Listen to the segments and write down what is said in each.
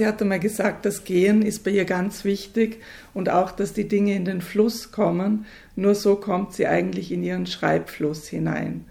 Sie hat einmal gesagt, das Gehen ist bei ihr ganz wichtig und auch, dass die Dinge in den Fluss kommen. Nur so kommt sie eigentlich in ihren Schreibfluss hinein.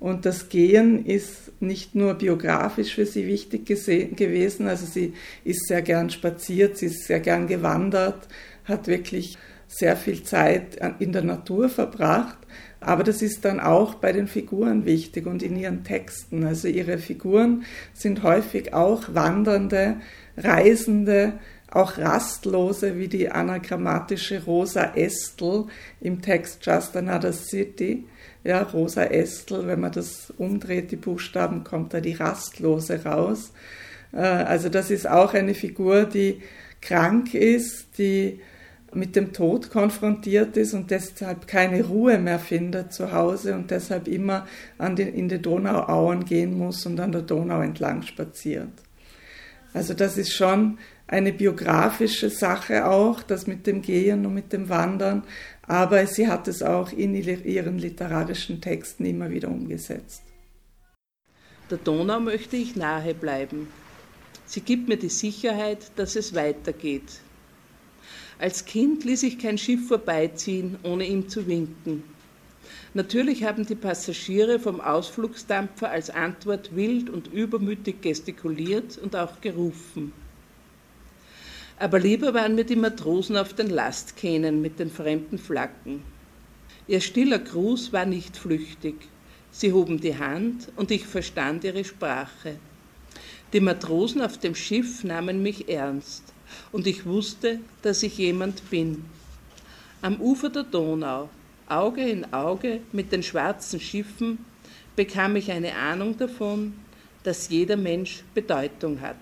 Und das Gehen ist nicht nur biografisch für sie wichtig gewesen, also sie ist sehr gern spaziert, sie ist sehr gern gewandert, hat wirklich sehr viel Zeit in der Natur verbracht, aber das ist dann auch bei den Figuren wichtig und in ihren Texten. Also ihre Figuren sind häufig auch wandernde, Reisende, auch Rastlose wie die anagrammatische Rosa Estel im Text Just Another City. Ja, Rosa Estel, wenn man das umdreht, die Buchstaben, kommt da die Rastlose raus. Äh, also das ist auch eine Figur, die krank ist, die mit dem Tod konfrontiert ist und deshalb keine Ruhe mehr findet zu Hause und deshalb immer an den, in die Donauauen gehen muss und an der Donau entlang spaziert. Also das ist schon eine biografische Sache auch, das mit dem Gehen und mit dem Wandern, aber sie hat es auch in ihren literarischen Texten immer wieder umgesetzt. Der Donau möchte ich nahe bleiben. Sie gibt mir die Sicherheit, dass es weitergeht. Als Kind ließ ich kein Schiff vorbeiziehen, ohne ihm zu winken. Natürlich haben die Passagiere vom Ausflugsdampfer als Antwort wild und übermütig gestikuliert und auch gerufen. Aber lieber waren mir die Matrosen auf den Lastkähnen mit den fremden Flaggen. Ihr stiller Gruß war nicht flüchtig. Sie hoben die Hand und ich verstand ihre Sprache. Die Matrosen auf dem Schiff nahmen mich ernst und ich wusste, dass ich jemand bin. Am Ufer der Donau, Auge in Auge mit den schwarzen Schiffen bekam ich eine Ahnung davon, dass jeder Mensch Bedeutung hat.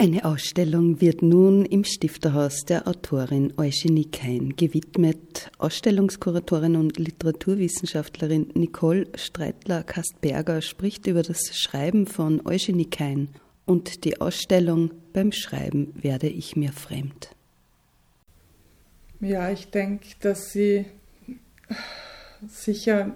Eine Ausstellung wird nun im Stifterhaus der Autorin Eugenie Kein gewidmet. Ausstellungskuratorin und Literaturwissenschaftlerin Nicole Streitler-Kastberger spricht über das Schreiben von Eugenie Kein und die Ausstellung Beim Schreiben werde ich mir fremd. Ja, ich denke, dass sie sicher,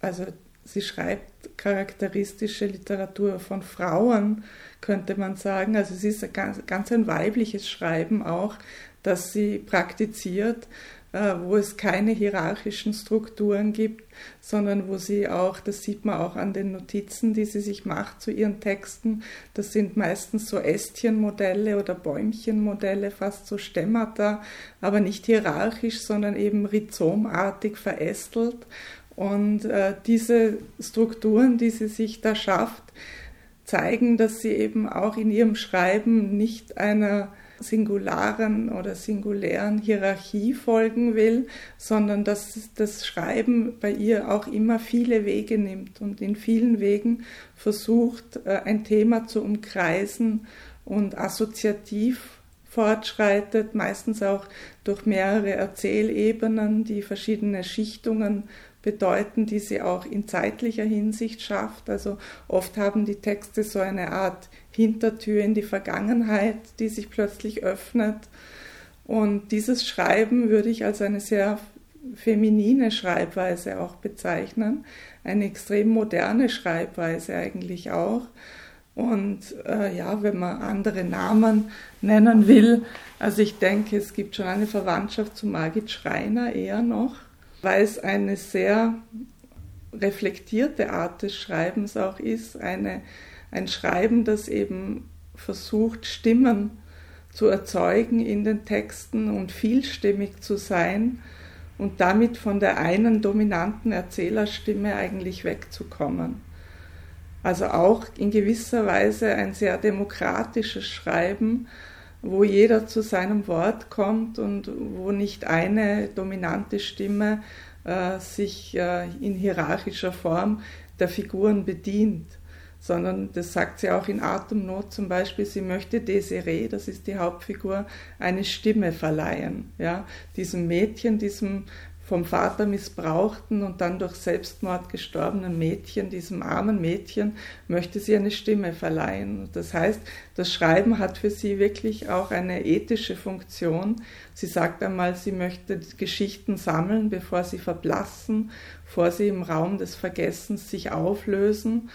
also sie schreibt charakteristische Literatur von Frauen, könnte man sagen. Also es ist ganz, ganz ein weibliches Schreiben auch, das sie praktiziert. Äh, wo es keine hierarchischen Strukturen gibt, sondern wo sie auch, das sieht man auch an den Notizen, die sie sich macht zu ihren Texten, das sind meistens so Ästchenmodelle oder Bäumchenmodelle, fast so Stemmata, aber nicht hierarchisch, sondern eben rhizomartig verästelt. Und äh, diese Strukturen, die sie sich da schafft, zeigen, dass sie eben auch in ihrem Schreiben nicht einer singularen oder singulären Hierarchie folgen will, sondern dass das Schreiben bei ihr auch immer viele Wege nimmt und in vielen Wegen versucht, äh, ein Thema zu umkreisen und assoziativ fortschreitet, meistens auch durch mehrere Erzählebenen, die verschiedene Schichtungen bedeuten, die sie auch in zeitlicher Hinsicht schafft. Also oft haben die Texte so eine Art Hintertür in die Vergangenheit, die sich plötzlich öffnet. Und dieses Schreiben würde ich als eine sehr feminine Schreibweise auch bezeichnen, eine extrem moderne Schreibweise eigentlich auch. Und äh, ja, wenn man andere Namen nennen will, also ich denke, es gibt schon eine Verwandtschaft zu Margit Schreiner eher noch, weil es eine sehr reflektierte Art des Schreibens auch ist, eine ein Schreiben, das eben versucht, Stimmen zu erzeugen in den Texten und vielstimmig zu sein und damit von der einen dominanten Erzählerstimme eigentlich wegzukommen. Also auch in gewisser Weise ein sehr demokratisches Schreiben, wo jeder zu seinem Wort kommt und wo nicht eine dominante Stimme äh, sich äh, in hierarchischer Form der Figuren bedient, sondern das sagt sie auch in Atemnot zum Beispiel, sie möchte Desiree, das ist die Hauptfigur, eine Stimme verleihen, ja, diesem Mädchen, diesem vom Vater missbrauchten und dann durch Selbstmord gestorbenen Mädchen, diesem armen Mädchen, möchte sie eine Stimme verleihen. Das heißt, das Schreiben hat für sie wirklich auch eine ethische Funktion. Sie sagt einmal, sie möchte Geschichten sammeln, bevor sie verblassen, bevor sie im Raum des Vergessens sich auflösen.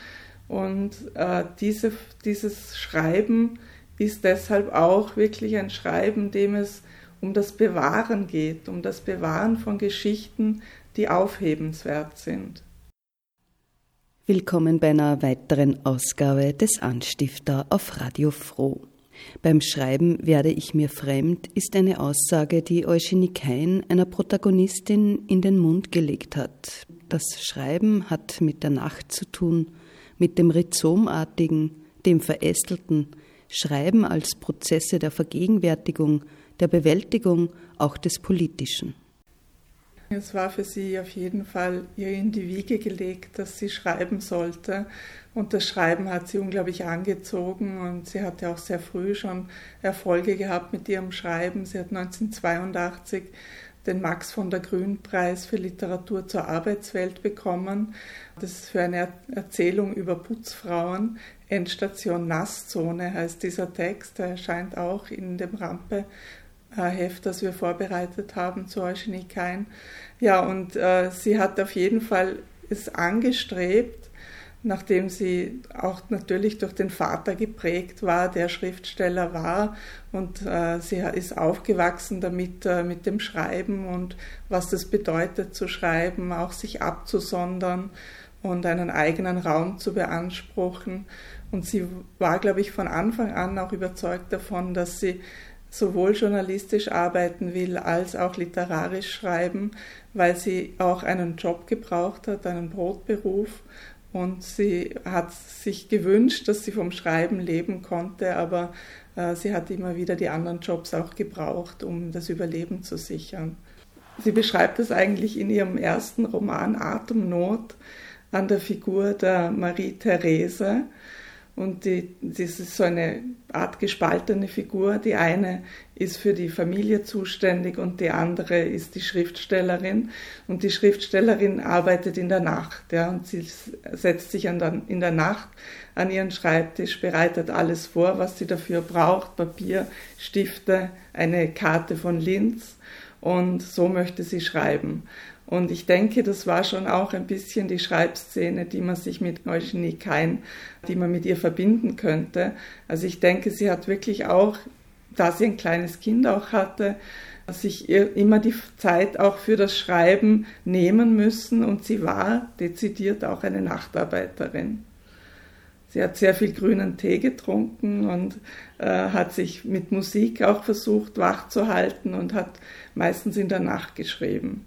Und äh, diese, dieses Schreiben ist deshalb auch wirklich ein Schreiben, dem es um das Bewahren geht, um das Bewahren von Geschichten, die aufhebenswert sind. Willkommen bei einer weiteren Ausgabe des Anstifter auf Radio Froh. Beim Schreiben werde ich mir fremd ist eine Aussage, die Eugenie Kein einer Protagonistin in den Mund gelegt hat. Das Schreiben hat mit der Nacht zu tun, mit dem Rhizomartigen, dem Verästelten, Schreiben als Prozesse der Vergegenwärtigung, der Bewältigung auch des Politischen. Es war für sie auf jeden Fall ihr in die Wiege gelegt, dass sie schreiben sollte. Und das Schreiben hat sie unglaublich angezogen und sie hatte auch sehr früh schon Erfolge gehabt mit ihrem Schreiben. Sie hat 1982 den Max von der Grün Preis für Literatur zur Arbeitswelt bekommen. Das ist für eine Erzählung über Putzfrauen. Endstation Nasszone heißt dieser Text. Der erscheint auch in dem Rampe Heft, das wir vorbereitet haben zu Eugenie Kein. Ja, und äh, sie hat auf jeden Fall es angestrebt, nachdem sie auch natürlich durch den Vater geprägt war, der Schriftsteller war und äh, sie ist aufgewachsen damit äh, mit dem Schreiben und was das bedeutet zu schreiben, auch sich abzusondern und einen eigenen Raum zu beanspruchen. Und sie war, glaube ich, von Anfang an auch überzeugt davon, dass sie sowohl journalistisch arbeiten will als auch literarisch schreiben, weil sie auch einen Job gebraucht hat, einen Brotberuf. Und sie hat sich gewünscht, dass sie vom Schreiben leben konnte, aber äh, sie hat immer wieder die anderen Jobs auch gebraucht, um das Überleben zu sichern. Sie beschreibt es eigentlich in ihrem ersten Roman Atemnot an der Figur der Marie Therese, und die, das ist so eine Art gespaltene Figur. Die eine ist für die Familie zuständig und die andere ist die Schriftstellerin. Und die Schriftstellerin arbeitet in der Nacht. Ja, und sie setzt sich an, in der Nacht an ihren Schreibtisch, bereitet alles vor, was sie dafür braucht. Papier, Stifte, eine Karte von Linz. Und so möchte sie schreiben. Und ich denke, das war schon auch ein bisschen die Schreibszene, die man sich mit Eugenie Kein, die man mit ihr verbinden könnte. Also ich denke, sie hat wirklich auch, da sie ein kleines Kind auch hatte, sich immer die Zeit auch für das Schreiben nehmen müssen und sie war dezidiert auch eine Nachtarbeiterin. Sie hat sehr viel grünen Tee getrunken und äh, hat sich mit Musik auch versucht wach zu halten und hat meistens in der Nacht geschrieben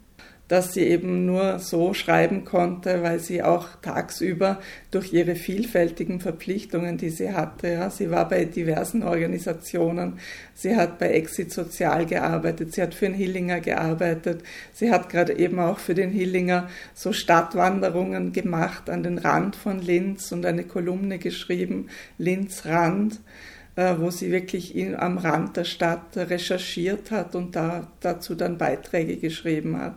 dass sie eben nur so schreiben konnte, weil sie auch tagsüber durch ihre vielfältigen Verpflichtungen, die sie hatte, ja, sie war bei diversen Organisationen, sie hat bei Exit Sozial gearbeitet, sie hat für den Hillinger gearbeitet, sie hat gerade eben auch für den Hillinger so Stadtwanderungen gemacht an den Rand von Linz und eine Kolumne geschrieben, Linz Rand äh, wo sie wirklich in, am Rand der Stadt recherchiert hat und da, dazu dann Beiträge geschrieben hat.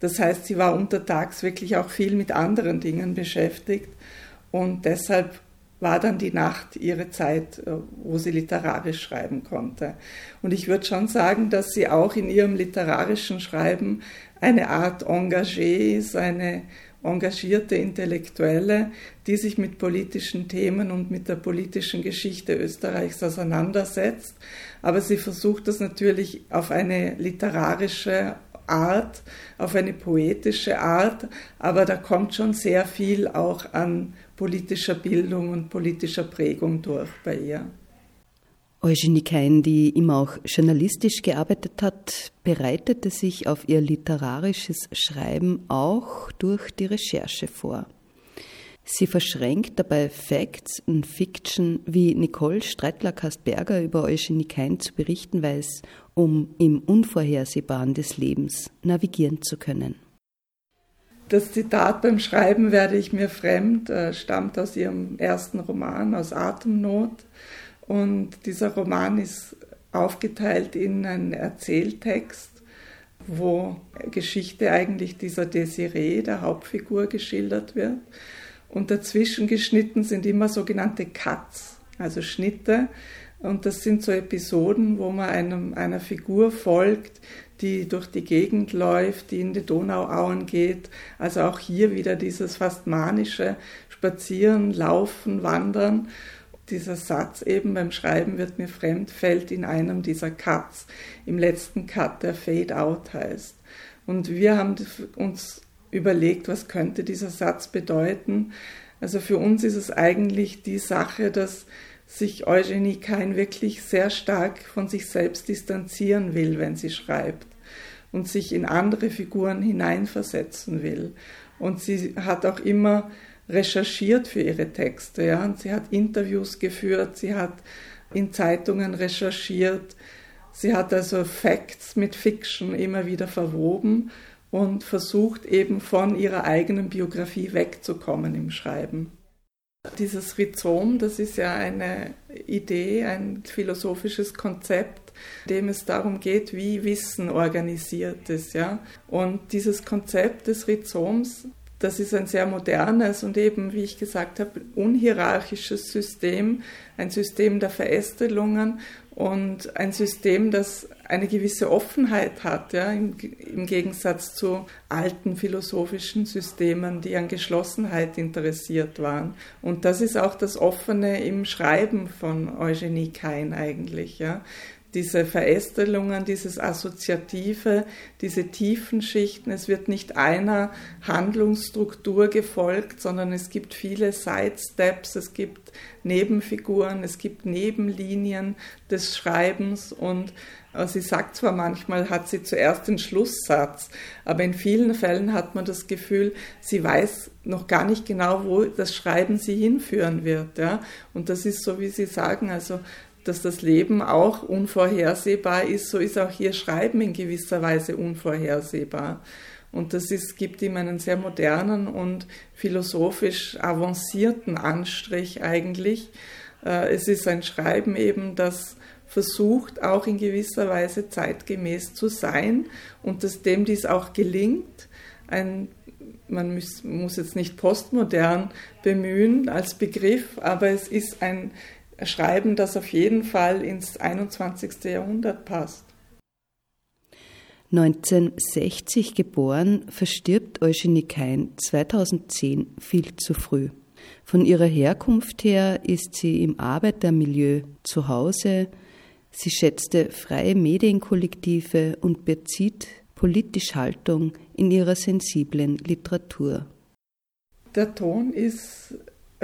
Das heißt, sie war untertags wirklich auch viel mit anderen Dingen beschäftigt und deshalb war dann die Nacht ihre Zeit, äh, wo sie literarisch schreiben konnte. Und ich würde schon sagen, dass sie auch in ihrem literarischen Schreiben eine Art Engagé ist, eine engagierte Intellektuelle, die sich mit politischen Themen und mit der politischen Geschichte Österreichs auseinandersetzt. Aber sie versucht das natürlich auf eine literarische Art, auf eine poetische Art, aber da kommt schon sehr viel auch an politischer Bildung und politischer Prägung durch bei ihr. Eugenie Kein, die immer auch journalistisch gearbeitet hat, bereitete sich auf ihr literarisches Schreiben auch durch die Recherche vor. Sie verschränkt dabei Facts und Fiction, wie Nicole Streitler-Kastberger über Eugenie Kein zu berichten weiß, um im Unvorhersehbaren des Lebens navigieren zu können. Das Zitat beim Schreiben werde ich mir fremd äh, stammt aus ihrem ersten Roman, aus Atemnot. Und dieser Roman ist aufgeteilt in einen Erzähltext, wo Geschichte eigentlich dieser Desiree, der Hauptfigur, geschildert wird. Und dazwischen geschnitten sind immer sogenannte Cuts, also Schnitte. Und das sind so Episoden, wo man einem, einer Figur folgt, die durch die Gegend läuft, die in die Donauauen geht. Also auch hier wieder dieses fast manische Spazieren, Laufen, Wandern. Dieser Satz eben beim Schreiben wird mir fremd, fällt in einem dieser Cuts, im letzten Cut, der Fade Out heißt. Und wir haben uns überlegt, was könnte dieser Satz bedeuten. Also für uns ist es eigentlich die Sache, dass sich Eugenie Kain wirklich sehr stark von sich selbst distanzieren will, wenn sie schreibt und sich in andere Figuren hineinversetzen will. Und sie hat auch immer recherchiert für ihre Texte. Ja? Und sie hat Interviews geführt, sie hat in Zeitungen recherchiert, sie hat also Facts mit Fiction immer wieder verwoben und versucht eben von ihrer eigenen Biografie wegzukommen im Schreiben. Dieses Rhizom, das ist ja eine Idee, ein philosophisches Konzept, dem es darum geht, wie Wissen organisiert ist. Ja? Und dieses Konzept des Rhizoms, das ist ein sehr modernes und eben, wie ich gesagt habe, unhierarchisches System, ein System der Verästelungen und ein System, das eine gewisse Offenheit hat, ja, im, im, Gegensatz zu alten philosophischen Systemen, die an Geschlossenheit interessiert waren. Und das ist auch das Offene im Schreiben von Eugenie Kain eigentlich. Ja diese Verästelungen, dieses Assoziative, diese tiefen Schichten. Es wird nicht einer Handlungsstruktur gefolgt, sondern es gibt viele Sidesteps, es gibt Nebenfiguren, es gibt Nebenlinien des Schreibens und äh, Sie sagt zwar manchmal, hat sie zuerst den Schlusssatz, aber in vielen Fällen hat man das Gefühl, sie weiß noch gar nicht genau, wo das Schreiben sie hinführen wird. Ja? Und das ist so, wie Sie sagen, also dass das Leben auch unvorhersehbar ist, so ist auch hier Schreiben in gewisser Weise unvorhersehbar. Und das ist, gibt ihm einen sehr modernen und philosophisch avancierten Anstrich eigentlich. Äh, es ist ein Schreiben eben, das versucht, auch in gewisser Weise zeitgemäß zu sein und dass dem dies auch gelingt. Ein, man muss, muss jetzt nicht postmodern bemühen als Begriff, aber es ist ein schreiben, das auf jeden Fall ins 21. Jahrhundert passt. 1960 geboren, verstirbt Eugenie Kein 2010 viel zu früh. Von ihrer Herkunft her ist sie im Arbeitermilieu zu Hause. Sie schätzte freie Medienkollektive und bezieht politisch Haltung in ihrer sensiblen Literatur. Der Ton ist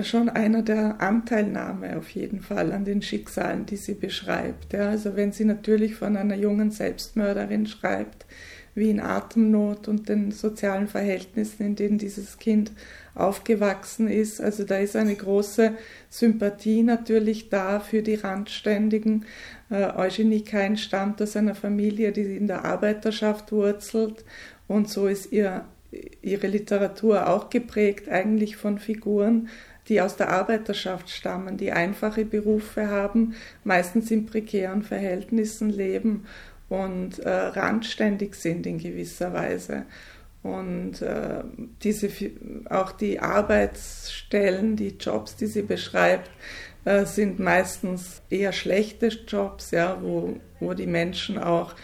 schon einer der Anteilnahme auf jeden Fall an den Schicksalen, die sie beschreibt. Ja, also wenn sie natürlich von einer jungen Selbstmörderin schreibt, wie in Atemnot und den sozialen Verhältnissen, in denen dieses Kind aufgewachsen ist. Also da ist eine große Sympathie natürlich da für die Randständigen. Äh, Eugenie Kain stammt aus einer Familie, die in der Arbeiterschaft wurzelt und so ist ihr, ihre Literatur auch geprägt eigentlich von Figuren, die aus der Arbeiterschaft stammen, die einfache Berufe haben, meistens in prekären Verhältnissen leben und äh, randständig sind in gewisser Weise. Und äh, diese, auch die Arbeitsstellen, die Jobs, die sie beschreibt, äh, sind meistens eher schlechte Jobs, ja, wo, wo die Menschen auch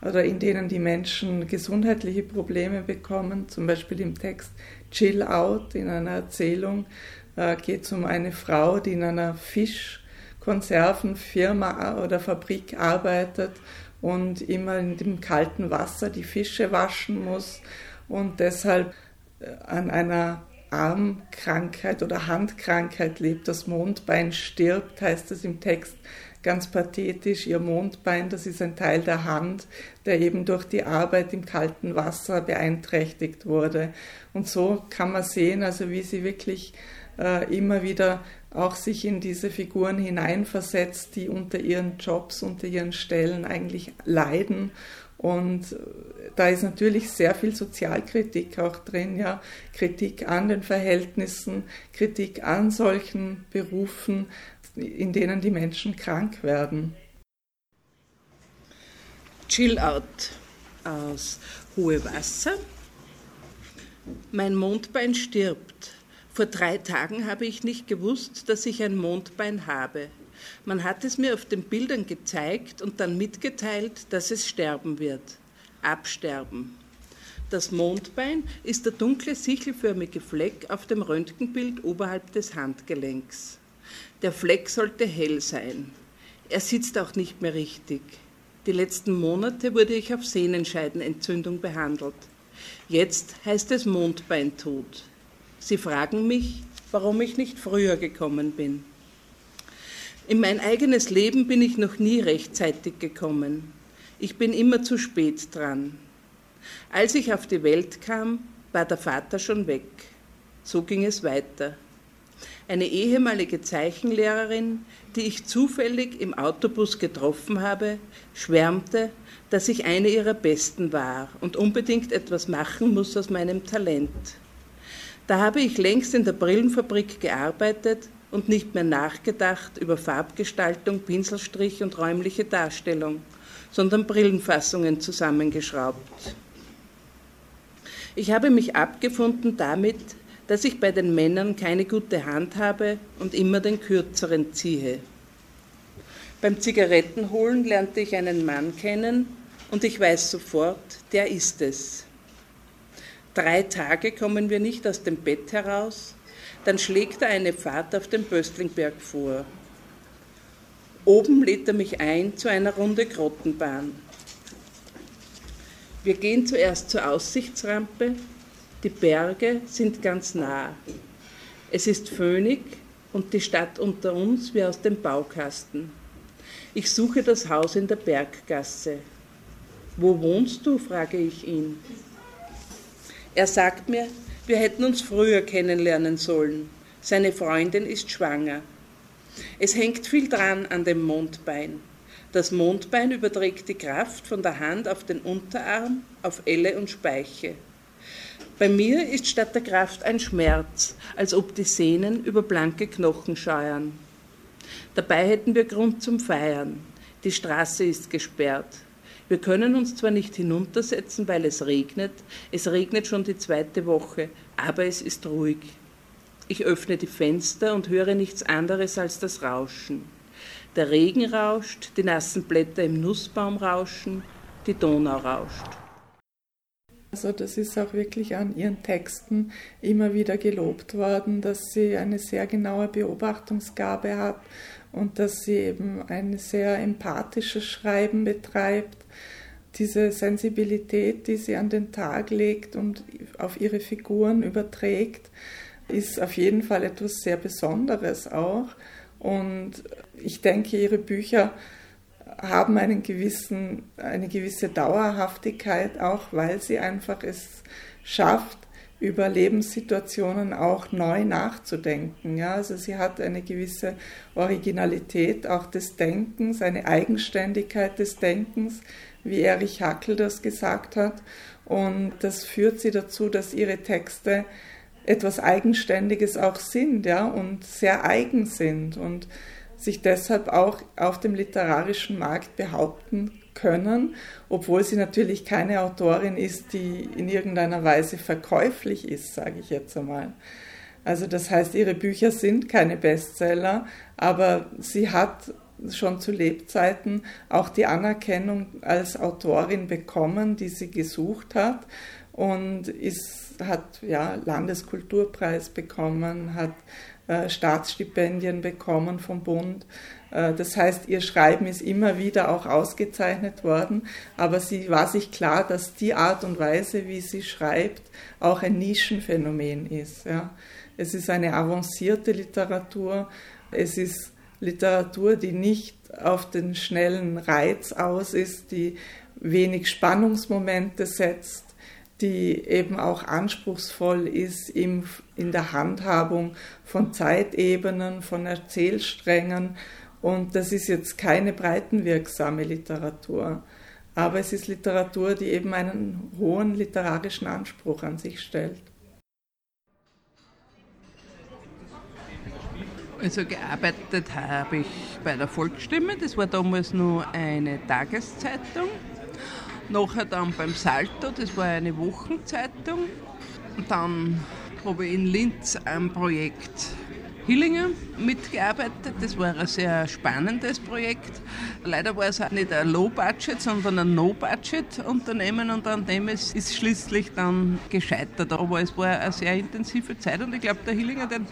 oder in denen die Menschen gesundheitliche Probleme bekommen, zum Beispiel im Text Chill Out in einer Erzählung äh, geht es um eine Frau, die in einer Fischkonservenfirma oder Fabrik arbeitet und immer in dem kalten Wasser die Fische waschen muss und deshalb äh, an einer Armkrankheit oder Handkrankheit lebt. Das Mondbein stirbt, heißt es im Text ganz pathetisch. Ihr Mondbein, das ist ein Teil der Hand, der eben durch die Arbeit im kalten Wasser beeinträchtigt wurde. Und so kann man sehen, also wie sie wirklich äh, immer wieder auch sich in diese Figuren hineinversetzt, die unter ihren Jobs, unter ihren Stellen eigentlich leiden Und da ist natürlich sehr viel Sozialkritik auch drin, ja, Kritik an den Verhältnissen, Kritik an solchen Berufen, in denen die Menschen krank werden. Chill Out aus Hohe Wasser. Mein Mondbein stirbt. Vor drei Tagen habe ich nicht gewusst, dass ich ein Mondbein habe. Man hat es mir auf den Bildern gezeigt und dann mitgeteilt, dass es sterben wird. Absterben. Das Mondbein ist der dunkle sichelförmige Fleck auf dem Röntgenbild oberhalb des Handgelenks. Der Fleck sollte hell sein. Er sitzt auch nicht mehr richtig. Die letzten Monate wurde ich auf Sehnenscheidenentzündung behandelt. Jetzt heißt es Mondbeintod. Sie fragen mich, warum ich nicht früher gekommen bin. In mein eigenes Leben bin ich noch nie rechtzeitig gekommen. Ich bin immer zu spät dran. Als ich auf die Welt kam, war der Vater schon weg. So ging es weiter. Eine ehemalige Zeichenlehrerin, die ich zufällig im Autobus getroffen habe, schwärmte, dass ich eine ihrer Besten war und unbedingt etwas machen muss aus meinem Talent. Da habe ich längst in der Brillenfabrik gearbeitet und nicht mehr nachgedacht über Farbgestaltung, Pinselstrich und räumliche Darstellung, sondern Brillenfassungen zusammengeschraubt. Ich habe mich abgefunden damit, dass ich bei den Männern keine gute Hand habe und immer den kürzeren ziehe. Beim Zigarettenholen lernte ich einen Mann kennen und ich weiß sofort, der ist es. Drei Tage kommen wir nicht aus dem Bett heraus, dann schlägt er eine Fahrt auf den Böstlingberg vor. Oben lädt er mich ein zu einer Runde Grottenbahn. Wir gehen zuerst zur Aussichtsrampe. Die Berge sind ganz nah. Es ist föhnig und die Stadt unter uns wie aus dem Baukasten. Ich suche das Haus in der Berggasse. Wo wohnst du? frage ich ihn. Er sagt mir, wir hätten uns früher kennenlernen sollen. Seine Freundin ist schwanger. Es hängt viel dran an dem Mondbein. Das Mondbein überträgt die Kraft von der Hand auf den Unterarm, auf Elle und Speiche. Bei mir ist statt der Kraft ein Schmerz, als ob die Sehnen über blanke Knochen scheuern. Dabei hätten wir Grund zum Feiern. Die Straße ist gesperrt. Wir können uns zwar nicht hinuntersetzen, weil es regnet, es regnet schon die zweite Woche, aber es ist ruhig. Ich öffne die Fenster und höre nichts anderes als das Rauschen. Der Regen rauscht, die nassen Blätter im Nussbaum rauschen, die Donau rauscht. Also das ist auch wirklich an ihren Texten immer wieder gelobt worden, dass sie eine sehr genaue Beobachtungsgabe hat und dass sie eben ein sehr empathisches Schreiben betreibt. Diese Sensibilität, die sie an den Tag legt und auf ihre Figuren überträgt, ist auf jeden Fall etwas sehr Besonderes auch. Und ich denke, ihre Bücher haben einen gewissen, eine gewisse Dauerhaftigkeit, auch weil sie einfach es schafft, über Lebenssituationen auch neu nachzudenken. Ja, also sie hat eine gewisse Originalität auch des Denkens, eine Eigenständigkeit des Denkens, wie Erich Hackel das gesagt hat. Und das führt sie dazu, dass ihre Texte etwas Eigenständiges auch sind, ja, und sehr eigen sind und sich deshalb auch auf dem literarischen Markt behaupten können, obwohl sie natürlich keine Autorin ist, die in irgendeiner Weise verkäuflich ist, sage ich jetzt einmal. Also das heißt, ihre Bücher sind keine Bestseller, aber sie hat schon zu Lebzeiten auch die Anerkennung als Autorin bekommen, die sie gesucht hat und ist, hat ja Landeskulturpreis bekommen, hat äh, Staatsstipendien bekommen vom Bund. Äh, das heißt, ihr Schreiben ist immer wieder auch ausgezeichnet worden, aber sie war sich klar, dass die Art und Weise, wie sie schreibt, auch ein Nischenphänomen ist. Ja. Es ist eine avancierte Literatur, es ist Literatur, die nicht auf den schnellen Reiz aus ist, die wenig Spannungsmomente setzt, die eben auch anspruchsvoll ist im, in der Handhabung von Zeitebenen, von Erzählsträngen und das ist jetzt keine breitenwirksame Literatur. aber es ist Literatur, die eben einen hohen literarischen Anspruch an sich stellt. Also gearbeitet habe ich bei der Volksstimme, das war damals nur eine Tageszeitung. Nachher dann beim Salto, das war eine Wochenzeitung. Dann habe ich in Linz ein Projekt Hillinger mitgearbeitet. Das war ein sehr spannendes Projekt. Leider war es auch nicht ein Low-Budget, sondern ein No-Budget-Unternehmen und an dem ist es schließlich dann gescheitert. Aber es war eine sehr intensive Zeit und ich glaube, der Hillinger, den,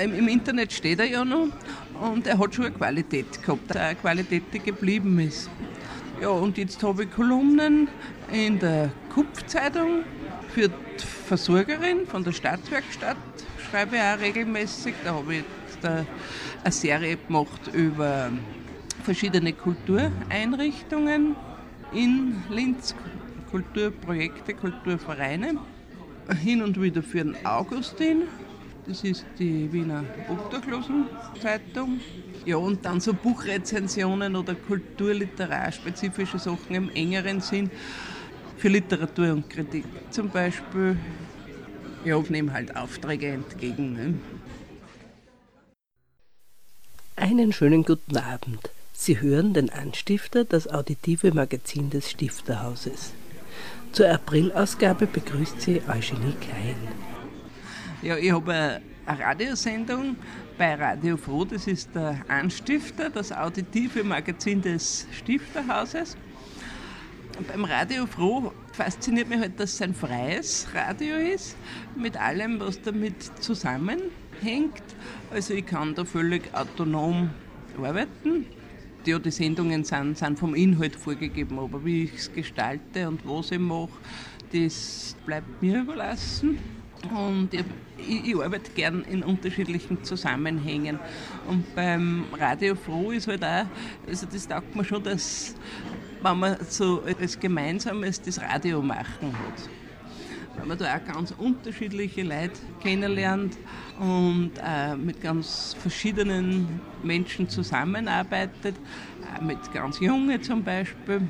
im Internet steht er ja noch und er hat schon eine Qualität gehabt, eine Qualität, die geblieben ist. Ja, und jetzt habe ich Kolumnen in der Kupfzeitung für die Versorgerin von der Staatswerkstatt schreibe auch regelmäßig. Da habe ich eine Serie gemacht über verschiedene Kultureinrichtungen in Linz, Kulturprojekte, Kulturvereine. Hin und wieder für den Augustin, das ist die Wiener Obdachlosenzeitung. Ja, und dann so Buchrezensionen oder kulturliterarspezifische Sachen im engeren Sinn für Literatur und Kritik zum Beispiel ja, ich nehme halt Aufträge entgegen. Ne? Einen schönen guten Abend. Sie hören den Anstifter, das auditive Magazin des Stifterhauses. Zur Aprilausgabe begrüßt Sie Eugenie Kein. Ja, ich habe eine Radiosendung bei Radio Froh, das ist der Anstifter, das auditive Magazin des Stifterhauses. Beim Radio Froh fasziniert mich halt, dass es ein freies Radio ist, mit allem, was damit zusammenhängt. Also ich kann da völlig autonom arbeiten. Ja, die Sendungen sind, sind vom Inhalt vorgegeben, aber wie ich es gestalte und was ich mache, das bleibt mir überlassen. Und ich, ich, arbeite gern in unterschiedlichen Zusammenhängen. Und beim Radio Froh ist halt auch, also das taugt mir schon, dass wenn man so als Gemeinsames das Radio machen hat. Weil man da auch ganz unterschiedliche Leute kennenlernt und äh, mit ganz verschiedenen Menschen zusammenarbeitet, auch mit ganz Jungen zum Beispiel.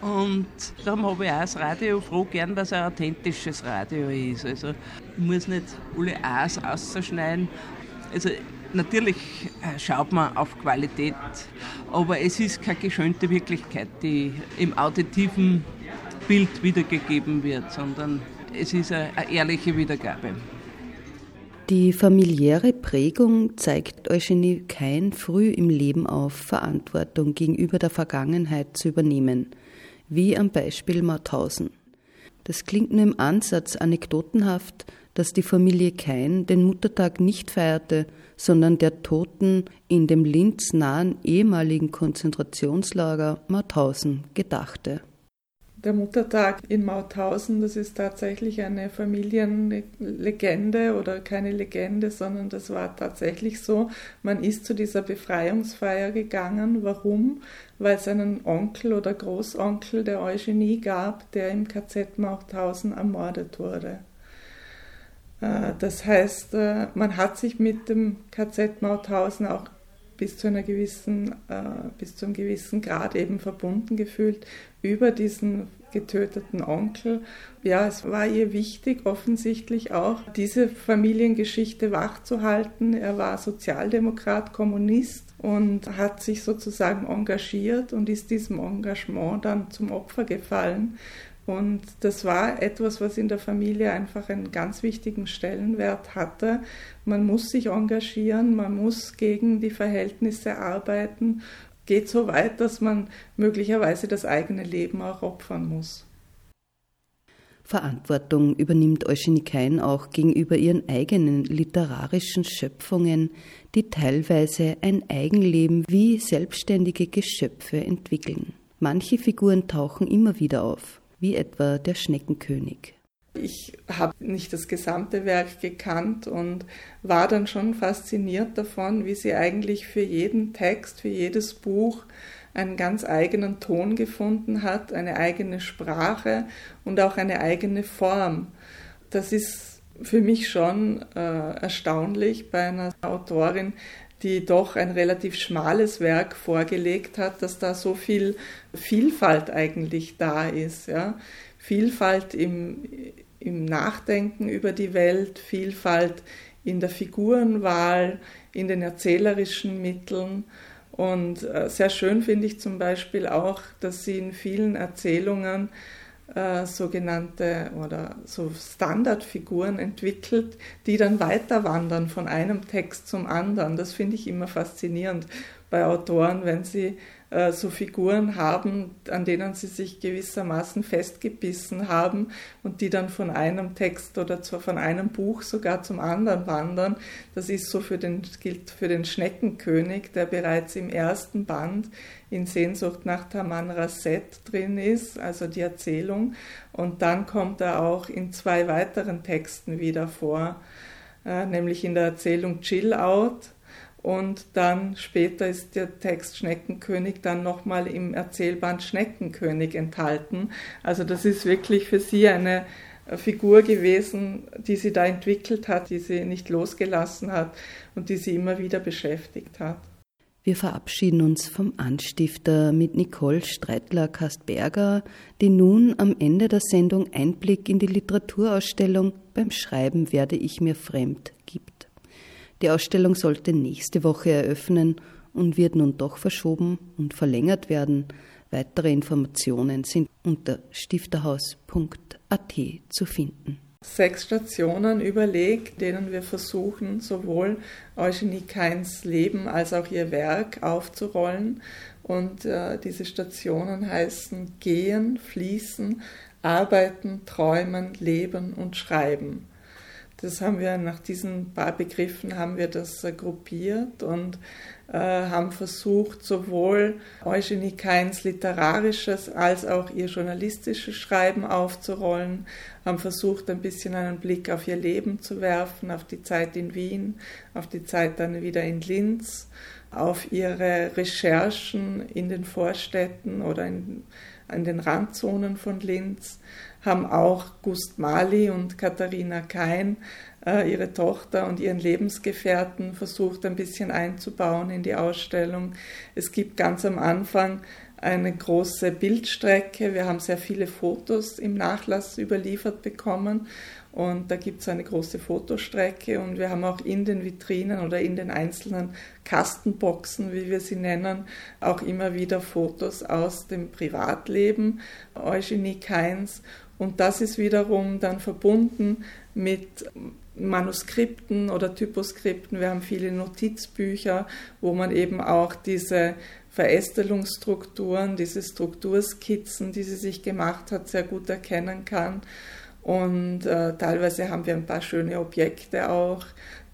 Und darum habe ich auch das Radio froh gern, dass es ein authentisches Radio ist. Also ich muss nicht alle A's ausschneiden. Also natürlich äh, schaut man auf Qualität, aber es ist keine geschönte Wirklichkeit, die im auditiven Bild wiedergegeben wird, sondern es ist eine, ehrliche Wiedergabe. Die familiäre Prägung zeigt Eugenie Kein früh im Leben auf, Verantwortung gegenüber der Vergangenheit zu übernehmen, wie am Beispiel Mauthausen. Das klingt nur im Ansatz anekdotenhaft, dass die Familie Kein den Muttertag nicht feierte, sondern der Toten in dem Linz nahen ehemaligen Konzentrationslager Mauthausen gedachte. Der Muttertag in Mauthausen, das ist tatsächlich eine Familienlegende oder keine Legende, sondern das war tatsächlich so. Man ist zu dieser Befreiungsfeier gegangen. Warum? Weil es einen Onkel oder Großonkel der Eugenie gab, der im KZ Mauthausen ermordet wurde. Äh, das heißt, äh, man hat sich mit dem KZ Mauthausen auch bis zu einer gewissen, äh, bis zu einem gewissen Grad eben verbunden gefühlt über diesen getöteten Onkel. Ja, es war ihr wichtig, offensichtlich auch diese Familiengeschichte wachzuhalten. Er war Sozialdemokrat, Kommunist und hat sich sozusagen engagiert und ist diesem Engagement dann zum Opfer gefallen. Und das war etwas, was in der Familie einfach einen ganz wichtigen Stellenwert hatte. Man muss sich engagieren, man muss gegen die Verhältnisse arbeiten, geht so weit, dass man möglicherweise das eigene Leben auch opfern muss. Verantwortung übernimmt Eugenie Kein auch gegenüber ihren eigenen literarischen Schöpfungen, die teilweise ein Eigenleben wie selbstständige Geschöpfe entwickeln. Manche Figuren tauchen immer wieder auf wie etwa der Schneckenkönig. Ich habe nicht das gesamte Werk gekannt und war dann schon fasziniert davon, wie sie eigentlich für jeden Text, für jedes Buch einen ganz eigenen Ton gefunden hat, eine eigene Sprache und auch eine eigene Form. Das ist für mich schon äh, erstaunlich bei einer Autorin, die doch ein relativ schmales Werk vorgelegt hat, dass da so viel Vielfalt eigentlich da ist. Ja? Vielfalt im, im Nachdenken über die Welt, Vielfalt in der Figurenwahl, in den erzählerischen Mitteln. Und äh, sehr schön finde ich zum Beispiel auch, dass sie in vielen Erzählungen äh, sogenannte oder so Standardfiguren entwickelt, die dann weiter wandern von einem Text zum anderen. Das finde ich immer faszinierend bei Autoren, wenn sie äh, so Figuren haben, an denen sie sich gewissermaßen festgebissen haben und die dann von einem Text oder zwar von einem Buch sogar zum anderen wandern. Das ist so für den, gilt für den Schneckenkönig, der bereits im ersten Band in Sehnsucht nach Taman Rasset drin ist, also die Erzählung. Und dann kommt er auch in zwei weiteren Texten wieder vor, äh, nämlich in der Erzählung Chill Out und dann später ist der Text Schneckenkönig dann nochmal im Erzählband Schneckenkönig enthalten. Also das ist wirklich für sie eine Figur gewesen, die sie da entwickelt hat, die sie nicht losgelassen hat und die sie immer wieder beschäftigt hat. Wir verabschieden uns vom Anstifter mit Nicole Streitler-Kastberger, die nun am Ende der Sendung Einblick in die Literaturausstellung Beim Schreiben werde ich mir fremd gibt. Die Ausstellung sollte nächste Woche eröffnen und wird nun doch verschoben und verlängert werden. Weitere Informationen sind unter stifterhaus.at zu finden. Sechs Stationen überlegt, denen wir versuchen, sowohl Eugenie Keins Leben als auch ihr Werk aufzurollen. Und äh, diese Stationen heißen Gehen, Fließen, Arbeiten, Träumen, Leben und Schreiben. Das haben wir nach diesen paar Begriffen haben wir das äh, gruppiert und äh, haben versucht, sowohl Eugenie Keins literarisches als auch ihr journalistisches Schreiben aufzurollen, haben versucht, ein bisschen einen Blick auf ihr Leben zu werfen, auf die Zeit in Wien, auf die Zeit dann wieder in Linz, auf ihre Recherchen in den Vorstädten oder in, in den Randzonen von Linz haben auch Gust Mali und Katharina Kein, äh, ihre Tochter und ihren Lebensgefährten, versucht ein bisschen einzubauen in die Ausstellung. Es gibt ganz am Anfang eine große Bildstrecke. Wir haben sehr viele Fotos im Nachlass überliefert bekommen und da gibt es eine große Fotostrecke und wir haben auch in den Vitrinen oder in den einzelnen Kastenboxen, wie wir sie nennen, auch immer wieder Fotos aus dem Privatleben Eugenie Keins und das ist wiederum dann verbunden mit Manuskripten oder Typoskripten. Wir haben viele Notizbücher, wo man eben auch diese Verästelungsstrukturen, diese Strukturskizzen, die sie sich gemacht hat, sehr gut erkennen kann. Und äh, teilweise haben wir ein paar schöne Objekte auch.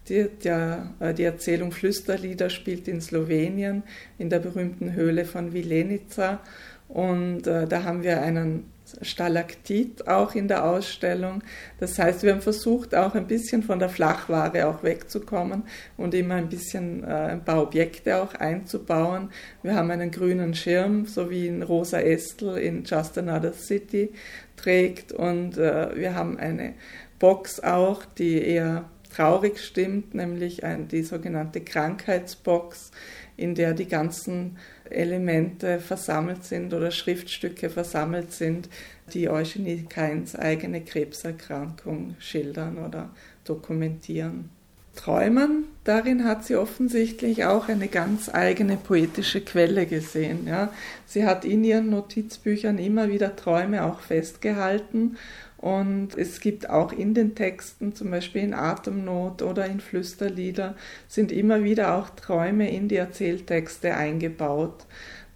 Die, der, äh, die Erzählung Flüsterlieder spielt in Slowenien, in der berühmten Höhle von Vilenica. Und äh, da haben wir einen Stalaktit auch in der Ausstellung. Das heißt, wir haben versucht, auch ein bisschen von der Flachware auch wegzukommen und immer ein bisschen äh, ein paar Objekte auch einzubauen. Wir haben einen grünen Schirm, so wie in Rosa Estel in Just Another City trägt und äh, wir haben eine Box auch, die eher traurig stimmt, nämlich ein, die sogenannte Krankheitsbox, in der die ganzen Elemente versammelt sind oder Schriftstücke versammelt sind, die Eugenie Keins eigene Krebserkrankung schildern oder dokumentieren. Träumen, darin hat sie offensichtlich auch eine ganz eigene poetische Quelle gesehen. Ja. Sie hat in ihren Notizbüchern immer wieder Träume auch festgehalten und es gibt auch in den Texten, zum Beispiel in Atemnot oder in Flüsterlieder, sind immer wieder auch Träume in die Erzähltexte eingebaut.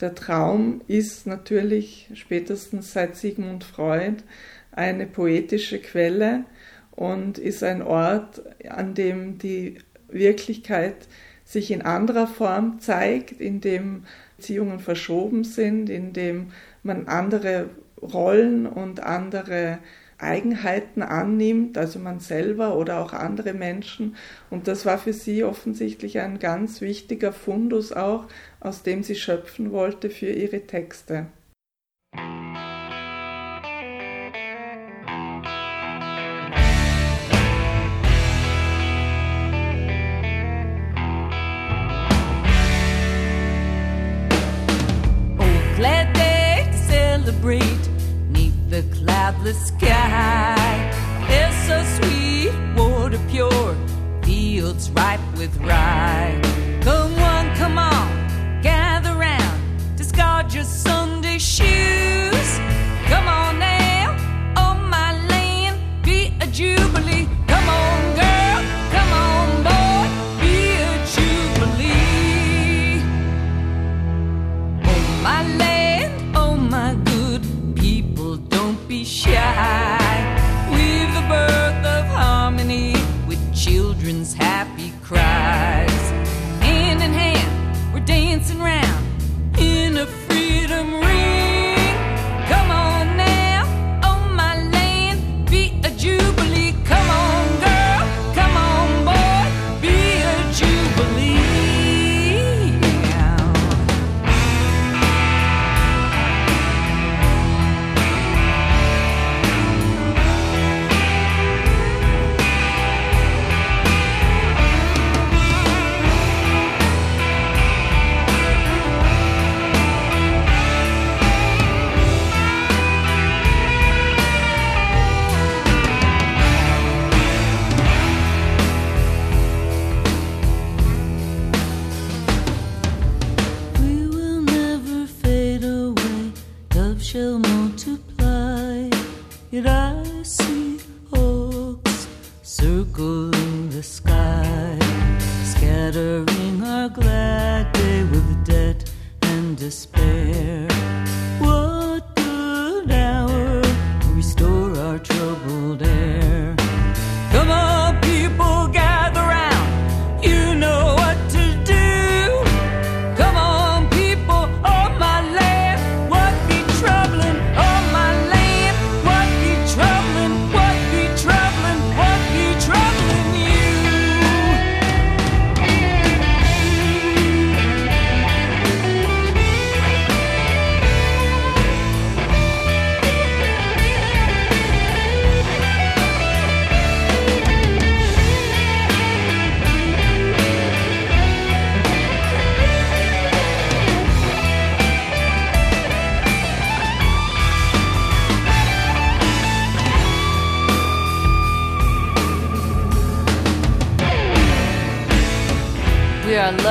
Der Traum ist natürlich spätestens seit Sigmund Freud eine poetische Quelle und ist ein Ort, an dem die Wirklichkeit sich in anderer Form zeigt, in dem Beziehungen verschoben sind, in dem man andere Rollen und andere Eigenheiten annimmt, also man selber oder auch andere Menschen. Und das war für sie offensichtlich ein ganz wichtiger Fundus auch, aus dem sie schöpfen wollte für ihre Texte. Oh, glad they celebrate neath the cloudless sky. ripe with rye.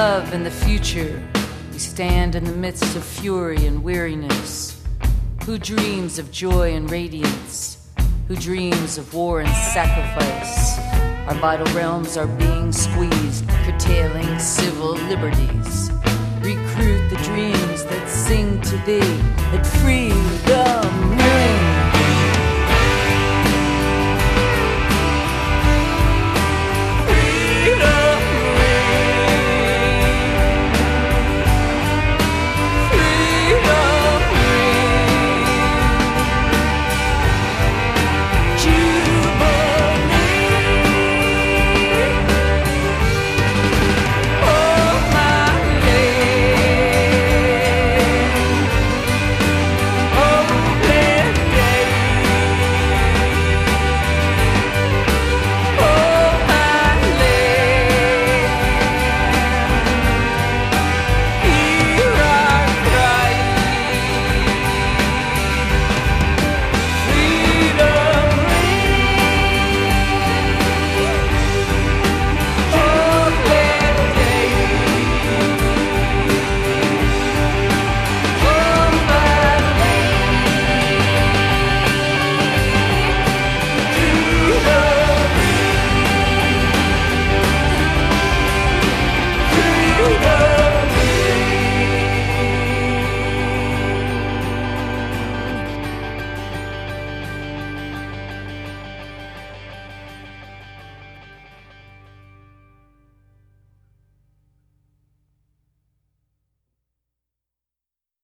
love and the future, we stand in the midst of fury and weariness. Who dreams of joy and radiance? Who dreams of war and sacrifice? Our vital realms are being squeezed, curtailing civil liberties. Recruit the dreams that sing to thee, that freedom.